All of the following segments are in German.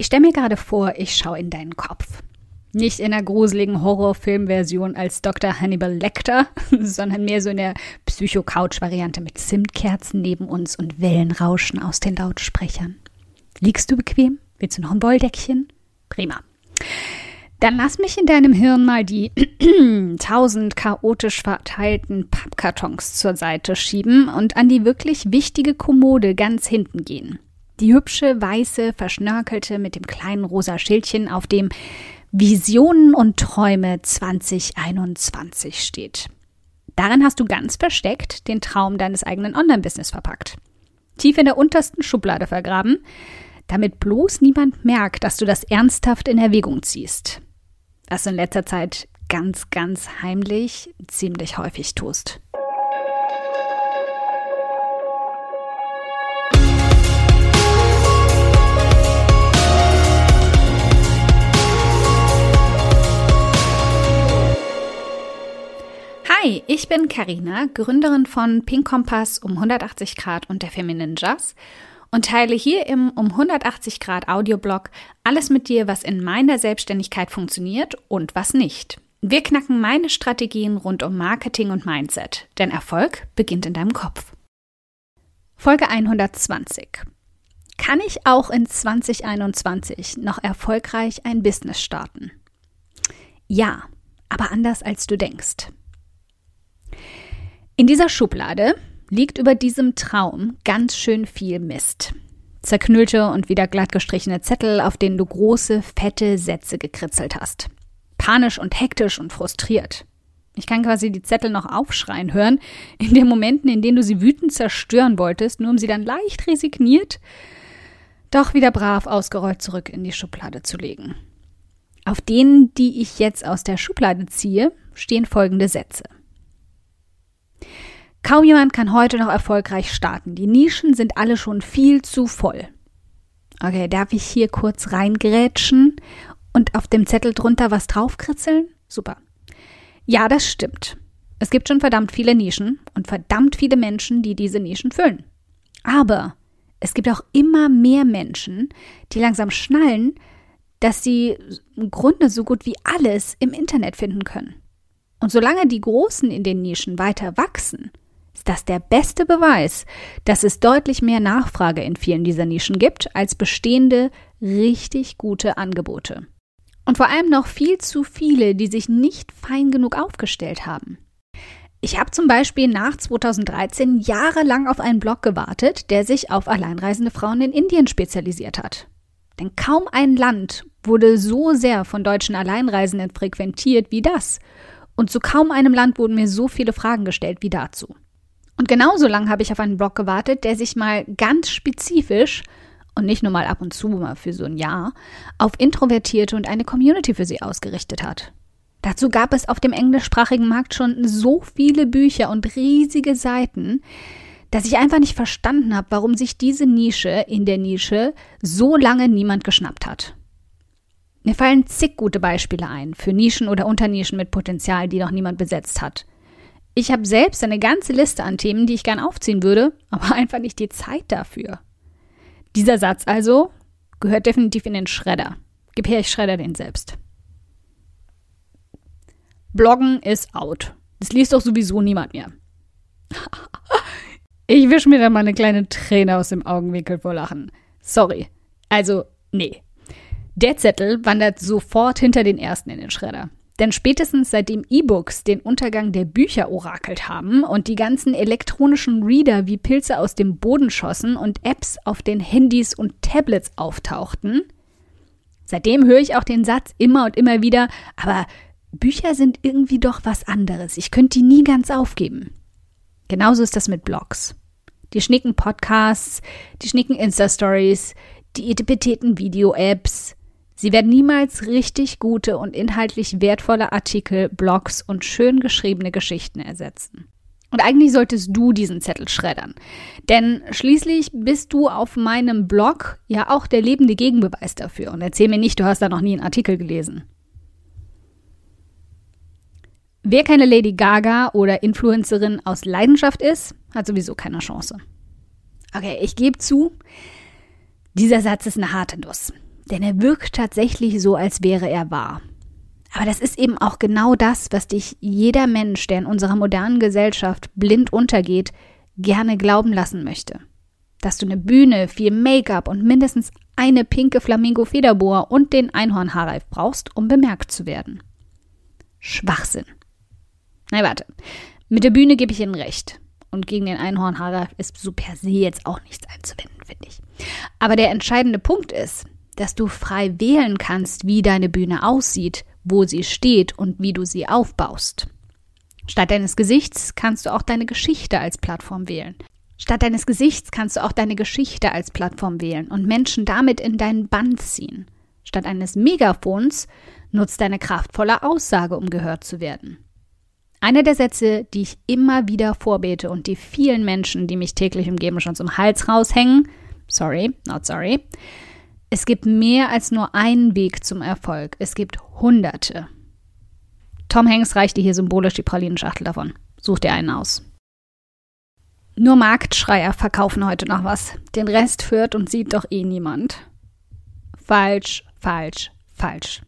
Ich stelle mir gerade vor, ich schaue in deinen Kopf. Nicht in der gruseligen Horrorfilmversion als Dr. Hannibal Lecter, sondern mehr so in der Psycho-Couch-Variante mit Zimtkerzen neben uns und Wellenrauschen aus den Lautsprechern. Liegst du bequem? Willst du noch ein Wolldeckchen? Prima. Dann lass mich in deinem Hirn mal die tausend chaotisch verteilten Pappkartons zur Seite schieben und an die wirklich wichtige Kommode ganz hinten gehen. Die hübsche, weiße, verschnörkelte mit dem kleinen rosa Schildchen, auf dem Visionen und Träume 2021 steht. Darin hast du ganz versteckt den Traum deines eigenen Online-Business verpackt. Tief in der untersten Schublade vergraben, damit bloß niemand merkt, dass du das ernsthaft in Erwägung ziehst was du in letzter Zeit ganz, ganz heimlich ziemlich häufig tust. Hi, ich bin Karina, Gründerin von Pink Kompass um 180 Grad und der Feminine Jazz und teile hier im um 180 Grad Audioblog alles mit dir, was in meiner Selbstständigkeit funktioniert und was nicht. Wir knacken meine Strategien rund um Marketing und Mindset, denn Erfolg beginnt in deinem Kopf. Folge 120. Kann ich auch in 2021 noch erfolgreich ein Business starten? Ja, aber anders als du denkst. In dieser Schublade liegt über diesem Traum ganz schön viel Mist. Zerknüllte und wieder glatt gestrichene Zettel, auf denen du große, fette Sätze gekritzelt hast. Panisch und hektisch und frustriert. Ich kann quasi die Zettel noch aufschreien hören, in den Momenten, in denen du sie wütend zerstören wolltest, nur um sie dann leicht resigniert, doch wieder brav ausgerollt zurück in die Schublade zu legen. Auf denen, die ich jetzt aus der Schublade ziehe, stehen folgende Sätze. Kaum jemand kann heute noch erfolgreich starten. Die Nischen sind alle schon viel zu voll. Okay, darf ich hier kurz reingrätschen und auf dem Zettel drunter was draufkritzeln? Super. Ja, das stimmt. Es gibt schon verdammt viele Nischen und verdammt viele Menschen, die diese Nischen füllen. Aber es gibt auch immer mehr Menschen, die langsam schnallen, dass sie im Grunde so gut wie alles im Internet finden können. Und solange die Großen in den Nischen weiter wachsen, ist das der beste Beweis, dass es deutlich mehr Nachfrage in vielen dieser Nischen gibt als bestehende, richtig gute Angebote. Und vor allem noch viel zu viele, die sich nicht fein genug aufgestellt haben. Ich habe zum Beispiel nach 2013 jahrelang auf einen Blog gewartet, der sich auf alleinreisende Frauen in Indien spezialisiert hat. Denn kaum ein Land wurde so sehr von deutschen Alleinreisenden frequentiert wie das. Und zu kaum einem Land wurden mir so viele Fragen gestellt wie dazu. Und genauso lange habe ich auf einen Blog gewartet, der sich mal ganz spezifisch und nicht nur mal ab und zu mal für so ein Jahr auf Introvertierte und eine Community für sie ausgerichtet hat. Dazu gab es auf dem englischsprachigen Markt schon so viele Bücher und riesige Seiten, dass ich einfach nicht verstanden habe, warum sich diese Nische in der Nische so lange niemand geschnappt hat. Mir fallen zig gute Beispiele ein für Nischen oder Unternischen mit Potenzial, die noch niemand besetzt hat. Ich habe selbst eine ganze Liste an Themen, die ich gern aufziehen würde, aber einfach nicht die Zeit dafür. Dieser Satz also gehört definitiv in den Schredder. Gib her, ich schredder den selbst. Bloggen ist out. Das liest doch sowieso niemand mehr. ich wische mir da mal eine kleine Träne aus dem Augenwinkel vor Lachen. Sorry. Also, nee. Der Zettel wandert sofort hinter den ersten in den Schredder. Denn spätestens seitdem E-Books den Untergang der Bücher orakelt haben und die ganzen elektronischen Reader wie Pilze aus dem Boden schossen und Apps auf den Handys und Tablets auftauchten, seitdem höre ich auch den Satz immer und immer wieder, aber Bücher sind irgendwie doch was anderes. Ich könnte die nie ganz aufgeben. Genauso ist das mit Blogs. Die schnicken Podcasts, die schnicken Insta-Stories, die etipeteten Video-Apps, Sie werden niemals richtig gute und inhaltlich wertvolle Artikel, Blogs und schön geschriebene Geschichten ersetzen. Und eigentlich solltest du diesen Zettel schreddern. Denn schließlich bist du auf meinem Blog ja auch der lebende Gegenbeweis dafür. Und erzähl mir nicht, du hast da noch nie einen Artikel gelesen. Wer keine Lady Gaga oder Influencerin aus Leidenschaft ist, hat sowieso keine Chance. Okay, ich gebe zu, dieser Satz ist eine harte Nuss. Denn er wirkt tatsächlich so, als wäre er wahr. Aber das ist eben auch genau das, was dich jeder Mensch, der in unserer modernen Gesellschaft blind untergeht, gerne glauben lassen möchte. Dass du eine Bühne, viel Make-up und mindestens eine pinke Flamingo-Federboa und den Einhornhaarreif brauchst, um bemerkt zu werden. Schwachsinn. Na warte, mit der Bühne gebe ich Ihnen recht. Und gegen den Einhornhaarreif ist so per se jetzt auch nichts einzuwenden, finde ich. Aber der entscheidende Punkt ist, dass du frei wählen kannst, wie deine Bühne aussieht, wo sie steht und wie du sie aufbaust. Statt deines Gesichts kannst du auch deine Geschichte als Plattform wählen. Statt deines Gesichts kannst du auch deine Geschichte als Plattform wählen und Menschen damit in deinen Band ziehen. Statt eines Megafons nutzt deine kraftvolle Aussage, um gehört zu werden. Einer der Sätze, die ich immer wieder vorbete und die vielen Menschen, die mich täglich umgeben, schon zum Hals raushängen, sorry, not sorry, es gibt mehr als nur einen Weg zum Erfolg. Es gibt Hunderte. Tom Hanks reichte hier symbolisch die Pralinenschachtel davon. Such dir einen aus. Nur Marktschreier verkaufen heute noch was. Den Rest führt und sieht doch eh niemand. Falsch, falsch, falsch.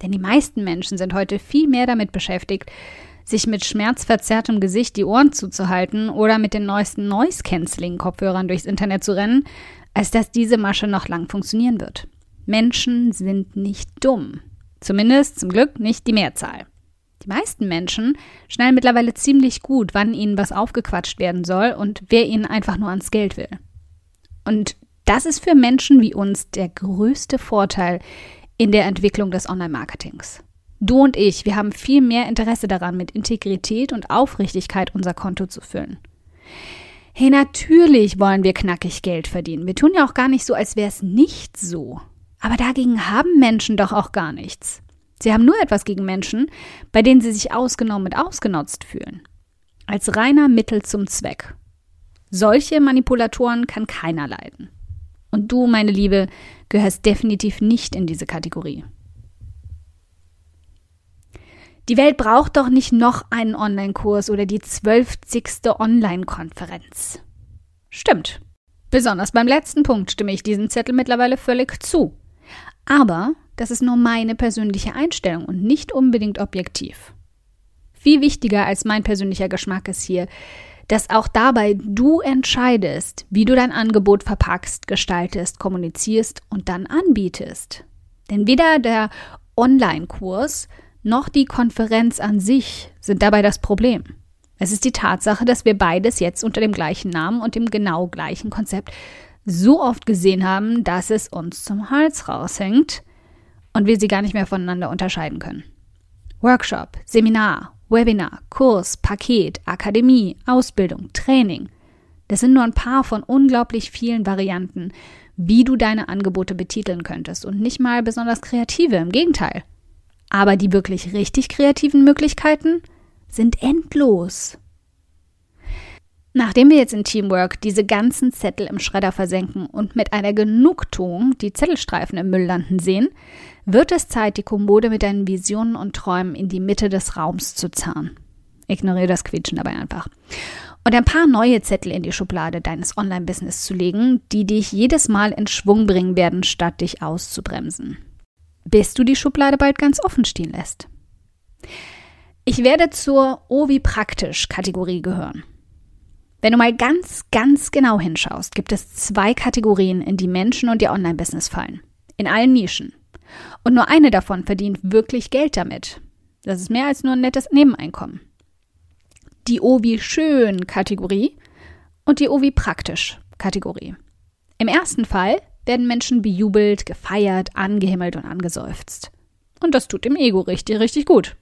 Denn die meisten Menschen sind heute viel mehr damit beschäftigt, sich mit schmerzverzerrtem Gesicht die Ohren zuzuhalten oder mit den neuesten Noise-Canceling-Kopfhörern durchs Internet zu rennen, als dass diese Masche noch lang funktionieren wird. Menschen sind nicht dumm. Zumindest zum Glück nicht die Mehrzahl. Die meisten Menschen schnallen mittlerweile ziemlich gut, wann ihnen was aufgequatscht werden soll und wer ihnen einfach nur ans Geld will. Und das ist für Menschen wie uns der größte Vorteil in der Entwicklung des Online-Marketings. Du und ich, wir haben viel mehr Interesse daran, mit Integrität und Aufrichtigkeit unser Konto zu füllen. Hey, natürlich wollen wir knackig Geld verdienen. Wir tun ja auch gar nicht so, als wäre es nicht so. Aber dagegen haben Menschen doch auch gar nichts. Sie haben nur etwas gegen Menschen, bei denen sie sich ausgenommen und ausgenutzt fühlen. Als reiner Mittel zum Zweck. Solche Manipulatoren kann keiner leiden. Und du, meine Liebe, gehörst definitiv nicht in diese Kategorie. Die Welt braucht doch nicht noch einen Online-Kurs oder die zwölfzigste Online-Konferenz. Stimmt. Besonders beim letzten Punkt stimme ich diesem Zettel mittlerweile völlig zu. Aber das ist nur meine persönliche Einstellung und nicht unbedingt objektiv. Viel wichtiger als mein persönlicher Geschmack ist hier, dass auch dabei du entscheidest, wie du dein Angebot verpackst, gestaltest, kommunizierst und dann anbietest. Denn weder der Online-Kurs noch die Konferenz an sich sind dabei das Problem. Es ist die Tatsache, dass wir beides jetzt unter dem gleichen Namen und dem genau gleichen Konzept so oft gesehen haben, dass es uns zum Hals raushängt und wir sie gar nicht mehr voneinander unterscheiden können. Workshop, Seminar, Webinar, Kurs, Paket, Akademie, Ausbildung, Training. Das sind nur ein paar von unglaublich vielen Varianten, wie du deine Angebote betiteln könntest und nicht mal besonders kreative, im Gegenteil. Aber die wirklich richtig kreativen Möglichkeiten sind endlos. Nachdem wir jetzt in Teamwork diese ganzen Zettel im Schredder versenken und mit einer Genugtuung die Zettelstreifen im Müll landen sehen, wird es Zeit, die Kommode mit deinen Visionen und Träumen in die Mitte des Raums zu zerren. Ignoriere das Quietschen dabei einfach. Und ein paar neue Zettel in die Schublade deines Online-Business zu legen, die dich jedes Mal in Schwung bringen werden, statt dich auszubremsen bis du die Schublade bald ganz offen stehen lässt. Ich werde zur Oh wie praktisch Kategorie gehören. Wenn du mal ganz, ganz genau hinschaust, gibt es zwei Kategorien, in die Menschen und ihr Online-Business fallen. In allen Nischen. Und nur eine davon verdient wirklich Geld damit. Das ist mehr als nur ein nettes Nebeneinkommen. Die Oh wie schön Kategorie und die Oh wie praktisch Kategorie. Im ersten Fall werden Menschen bejubelt, gefeiert, angehimmelt und angeseufzt. Und das tut dem Ego richtig, richtig gut.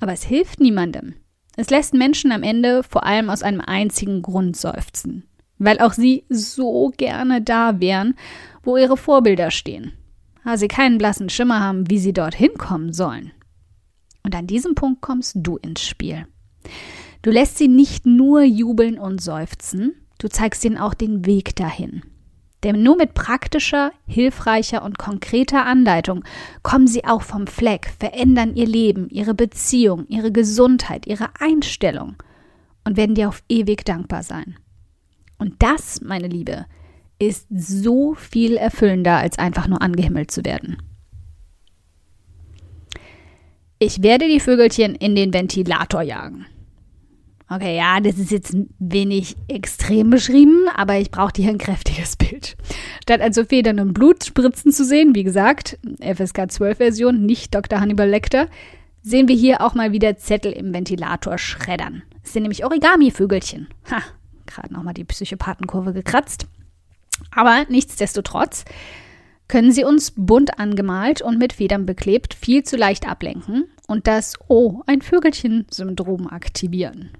Aber es hilft niemandem. Es lässt Menschen am Ende vor allem aus einem einzigen Grund seufzen. Weil auch sie so gerne da wären, wo ihre Vorbilder stehen. Aber sie keinen blassen Schimmer haben, wie sie dorthin kommen sollen. Und an diesem Punkt kommst du ins Spiel. Du lässt sie nicht nur jubeln und seufzen, du zeigst ihnen auch den Weg dahin. Denn nur mit praktischer, hilfreicher und konkreter Anleitung kommen sie auch vom Fleck, verändern ihr Leben, ihre Beziehung, ihre Gesundheit, ihre Einstellung und werden dir auf ewig dankbar sein. Und das, meine Liebe, ist so viel erfüllender, als einfach nur angehimmelt zu werden. Ich werde die Vögelchen in den Ventilator jagen. Okay, ja, das ist jetzt ein wenig extrem beschrieben, aber ich brauche hier ein kräftiges Bild. Statt also Federn und Blut spritzen zu sehen, wie gesagt, FSK 12 Version, nicht Dr. Hannibal Lecter, sehen wir hier auch mal wieder Zettel im Ventilator schreddern. Es sind nämlich Origami-Vögelchen. Ha, gerade nochmal die Psychopathenkurve gekratzt. Aber nichtsdestotrotz können sie uns bunt angemalt und mit Federn beklebt viel zu leicht ablenken und das Oh, ein Vögelchen-Syndrom aktivieren.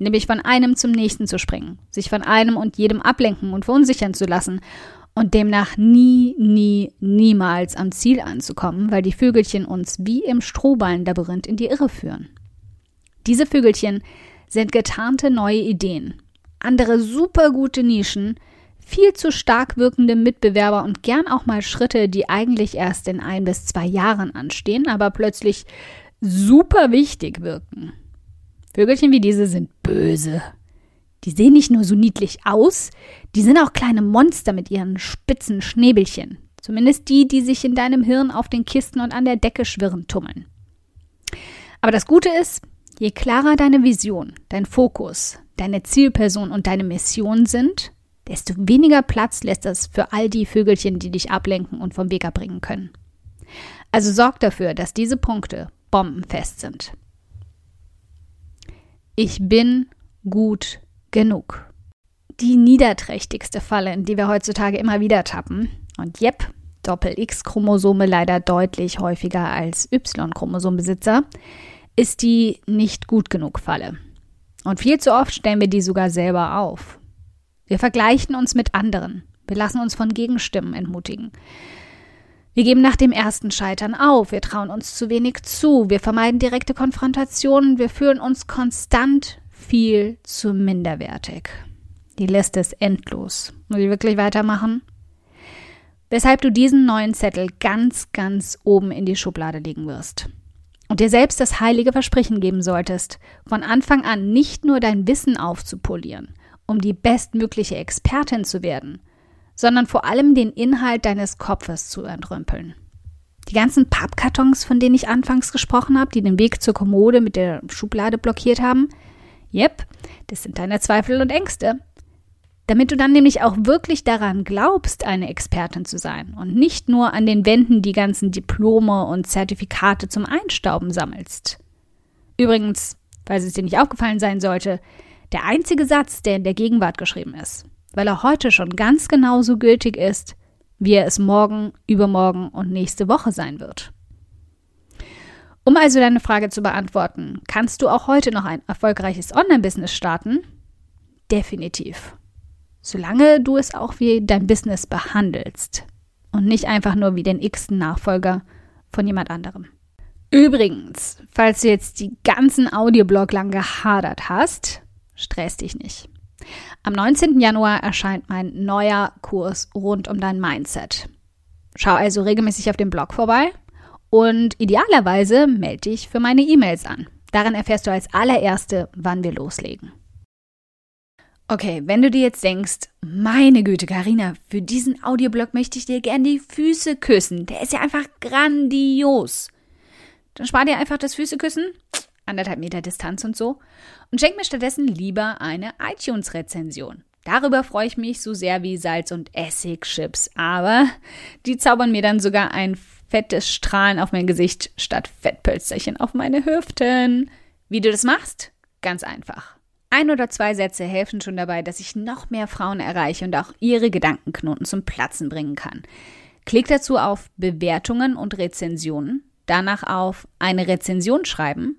Nämlich von einem zum nächsten zu springen, sich von einem und jedem ablenken und verunsichern zu lassen und demnach nie, nie, niemals am Ziel anzukommen, weil die Vögelchen uns wie im Strohballenlabyrinth in die Irre führen. Diese Vögelchen sind getarnte neue Ideen, andere supergute Nischen, viel zu stark wirkende Mitbewerber und gern auch mal Schritte, die eigentlich erst in ein bis zwei Jahren anstehen, aber plötzlich super wichtig wirken. Vögelchen wie diese sind böse. Die sehen nicht nur so niedlich aus, die sind auch kleine Monster mit ihren spitzen Schnäbelchen. Zumindest die, die sich in deinem Hirn auf den Kisten und an der Decke schwirren tummeln. Aber das Gute ist, je klarer deine Vision, dein Fokus, deine Zielperson und deine Mission sind, desto weniger Platz lässt das für all die Vögelchen, die dich ablenken und vom Weg abbringen können. Also sorg dafür, dass diese Punkte bombenfest sind. Ich bin gut genug. Die niederträchtigste Falle, in die wir heutzutage immer wieder tappen. Und jep, Doppel-X-Chromosome leider deutlich häufiger als Y-Chromosombesitzer, ist die nicht gut genug Falle. Und viel zu oft stellen wir die sogar selber auf. Wir vergleichen uns mit anderen. Wir lassen uns von Gegenstimmen entmutigen. Wir geben nach dem ersten Scheitern auf, wir trauen uns zu wenig zu, wir vermeiden direkte Konfrontationen, wir fühlen uns konstant viel zu minderwertig. Die Liste ist endlos. Muss ich wirklich weitermachen? Weshalb du diesen neuen Zettel ganz, ganz oben in die Schublade legen wirst. Und dir selbst das heilige Versprechen geben solltest, von Anfang an nicht nur dein Wissen aufzupolieren, um die bestmögliche Expertin zu werden, sondern vor allem den Inhalt deines Kopfes zu entrümpeln. Die ganzen Pappkartons, von denen ich anfangs gesprochen habe, die den Weg zur Kommode mit der Schublade blockiert haben, Yep, das sind deine Zweifel und Ängste. Damit du dann nämlich auch wirklich daran glaubst, eine Expertin zu sein und nicht nur an den Wänden die ganzen Diplome und Zertifikate zum Einstauben sammelst. Übrigens, falls es dir nicht aufgefallen sein sollte, der einzige Satz, der in der Gegenwart geschrieben ist, weil er heute schon ganz genauso gültig ist, wie er es morgen, übermorgen und nächste Woche sein wird. Um also deine Frage zu beantworten, kannst du auch heute noch ein erfolgreiches Online-Business starten? Definitiv. Solange du es auch wie dein Business behandelst und nicht einfach nur wie den x-ten Nachfolger von jemand anderem. Übrigens, falls du jetzt die ganzen Audioblog lang gehadert hast, stress dich nicht. Am 19. Januar erscheint mein neuer Kurs rund um dein Mindset. Schau also regelmäßig auf dem Blog vorbei und idealerweise melde dich für meine E-Mails an. Daran erfährst du als allererste, wann wir loslegen. Okay, wenn du dir jetzt denkst, meine Güte, Karina, für diesen Audioblog möchte ich dir gern die Füße küssen. Der ist ja einfach grandios. Dann spar dir einfach das Füßeküssen, anderthalb Meter Distanz und so, und schenk mir stattdessen lieber eine iTunes-Rezension. Darüber freue ich mich so sehr wie Salz- und Essigchips, aber die zaubern mir dann sogar ein fettes Strahlen auf mein Gesicht statt Fettpölsterchen auf meine Hüften. Wie du das machst? Ganz einfach. Ein oder zwei Sätze helfen schon dabei, dass ich noch mehr Frauen erreiche und auch ihre Gedankenknoten zum Platzen bringen kann. Klick dazu auf Bewertungen und Rezensionen, danach auf eine Rezension schreiben